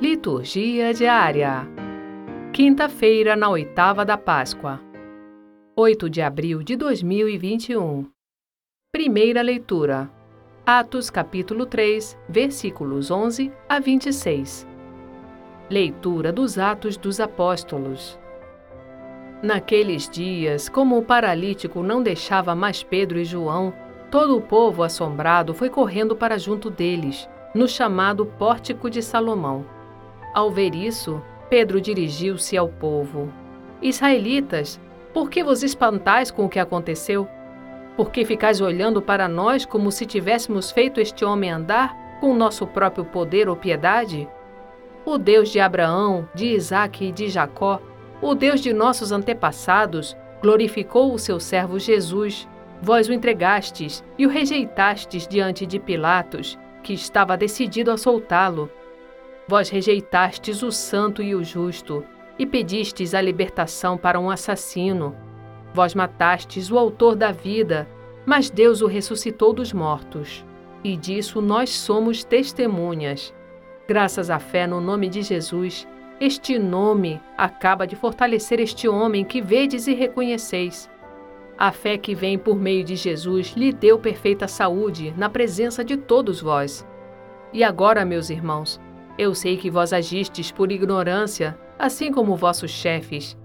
Liturgia diária. Quinta-feira, na oitava da Páscoa. 8 de abril de 2021. Primeira leitura. Atos capítulo 3, versículos 11 a 26. Leitura dos Atos dos Apóstolos. Naqueles dias, como o paralítico não deixava mais Pedro e João, todo o povo assombrado foi correndo para junto deles, no chamado Pórtico de Salomão ao ver isso, Pedro dirigiu-se ao povo: Israelitas, por que vos espantais com o que aconteceu? Por que ficais olhando para nós como se tivéssemos feito este homem andar com nosso próprio poder ou piedade? O Deus de Abraão, de Isaque e de Jacó, o Deus de nossos antepassados, glorificou o seu servo Jesus. Vós o entregastes e o rejeitastes diante de Pilatos, que estava decidido a soltá-lo. Vós rejeitastes o santo e o justo, e pedistes a libertação para um assassino. Vós matastes o autor da vida, mas Deus o ressuscitou dos mortos. E disso nós somos testemunhas. Graças à fé no nome de Jesus, este nome acaba de fortalecer este homem que vedes e reconheceis. A fé que vem por meio de Jesus lhe deu perfeita saúde na presença de todos vós. E agora, meus irmãos, eu sei que vós agistes por ignorância, assim como vossos chefes.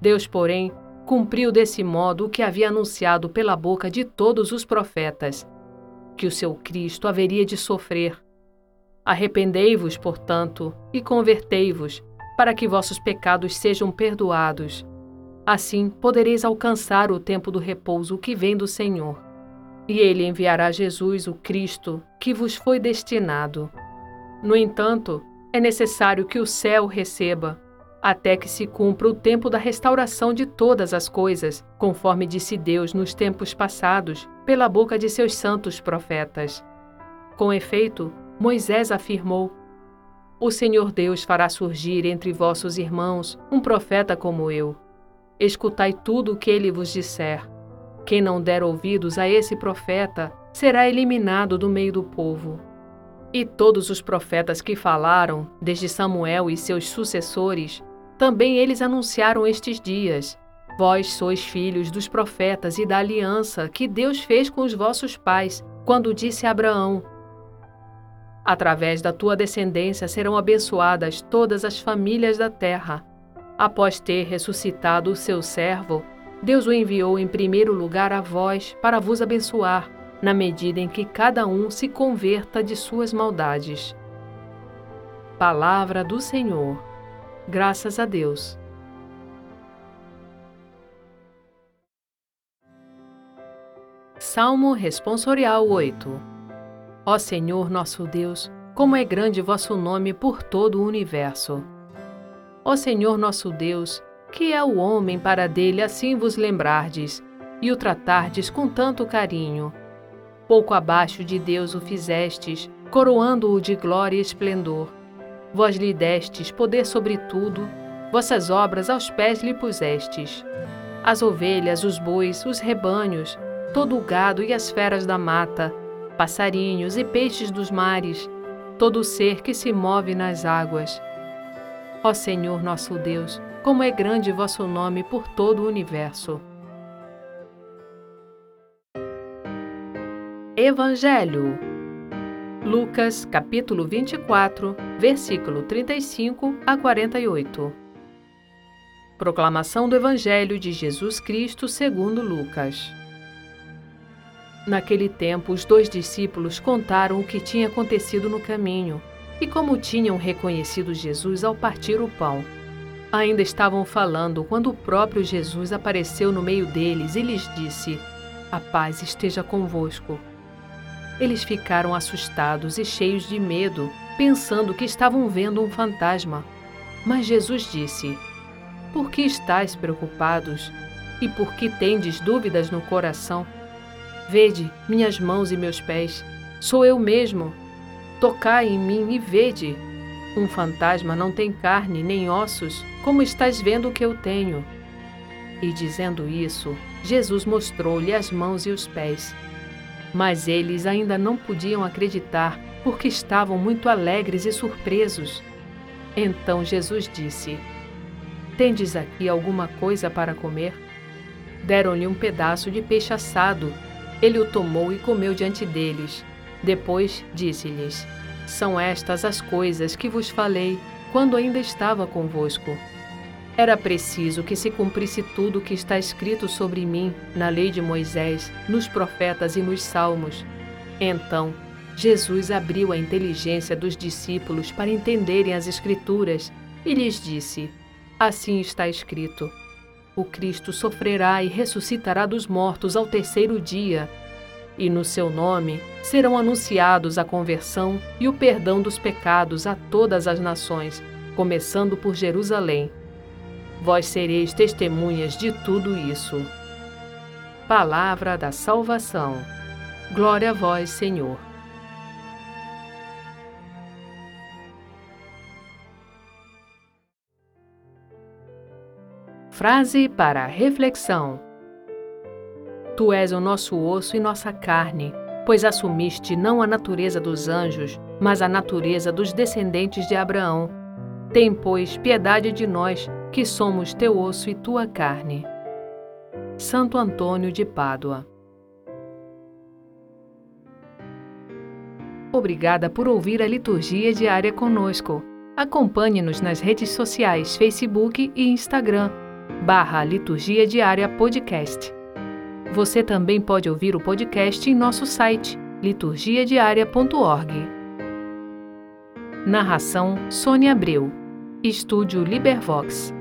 Deus, porém, cumpriu desse modo o que havia anunciado pela boca de todos os profetas, que o seu Cristo haveria de sofrer. Arrependei-vos, portanto, e convertei-vos, para que vossos pecados sejam perdoados. Assim podereis alcançar o tempo do repouso que vem do Senhor. E ele enviará Jesus, o Cristo, que vos foi destinado. No entanto, é necessário que o céu receba, até que se cumpra o tempo da restauração de todas as coisas, conforme disse Deus nos tempos passados, pela boca de seus santos profetas. Com efeito, Moisés afirmou: O Senhor Deus fará surgir entre vossos irmãos um profeta como eu. Escutai tudo o que ele vos disser. Quem não der ouvidos a esse profeta será eliminado do meio do povo. E todos os profetas que falaram, desde Samuel e seus sucessores, também eles anunciaram estes dias. Vós sois filhos dos profetas e da aliança que Deus fez com os vossos pais, quando disse a Abraão: Através da tua descendência serão abençoadas todas as famílias da terra. Após ter ressuscitado o seu servo, Deus o enviou em primeiro lugar a vós para vos abençoar na medida em que cada um se converta de suas maldades. Palavra do Senhor. Graças a Deus. Salmo Responsorial 8 Ó Senhor nosso Deus, como é grande vosso nome por todo o universo. Ó Senhor nosso Deus, que é o homem para dele assim vos lembrardes e o tratardes com tanto carinho Pouco abaixo de Deus o fizestes, coroando-o de glória e esplendor. Vós lhe destes poder sobre tudo, vossas obras aos pés lhe pusestes. As ovelhas, os bois, os rebanhos, todo o gado e as feras da mata, passarinhos e peixes dos mares, todo o ser que se move nas águas. Ó Senhor nosso Deus, como é grande vosso nome por todo o universo. Evangelho. Lucas, capítulo 24, versículo 35 a 48. Proclamação do Evangelho de Jesus Cristo segundo Lucas. Naquele tempo, os dois discípulos contaram o que tinha acontecido no caminho e como tinham reconhecido Jesus ao partir o pão. Ainda estavam falando quando o próprio Jesus apareceu no meio deles e lhes disse: A paz esteja convosco. Eles ficaram assustados e cheios de medo, pensando que estavam vendo um fantasma. Mas Jesus disse: Por que estáis preocupados? E por que tendes dúvidas no coração? Vede minhas mãos e meus pés, sou eu mesmo. Tocai em mim e vede. Um fantasma não tem carne nem ossos, como estás vendo que eu tenho. E dizendo isso, Jesus mostrou-lhe as mãos e os pés. Mas eles ainda não podiam acreditar porque estavam muito alegres e surpresos. Então Jesus disse: Tendes aqui alguma coisa para comer? Deram-lhe um pedaço de peixe assado. Ele o tomou e comeu diante deles. Depois disse-lhes: São estas as coisas que vos falei quando ainda estava convosco. Era preciso que se cumprisse tudo o que está escrito sobre mim na lei de Moisés, nos profetas e nos salmos. Então, Jesus abriu a inteligência dos discípulos para entenderem as Escrituras e lhes disse: Assim está escrito: O Cristo sofrerá e ressuscitará dos mortos ao terceiro dia, e no seu nome serão anunciados a conversão e o perdão dos pecados a todas as nações, começando por Jerusalém. Vós sereis testemunhas de tudo isso. Palavra da salvação. Glória a vós, Senhor. Frase para reflexão: Tu és o nosso osso e nossa carne, pois assumiste não a natureza dos anjos, mas a natureza dos descendentes de Abraão. Tem, pois, piedade de nós que somos teu osso e tua carne. Santo Antônio de Pádua. Obrigada por ouvir a liturgia diária conosco. Acompanhe-nos nas redes sociais Facebook e Instagram, barra Liturgia Diária Podcast. Você também pode ouvir o podcast em nosso site, liturgiadiaria.org. Narração Sônia Abreu. Estúdio Libervox.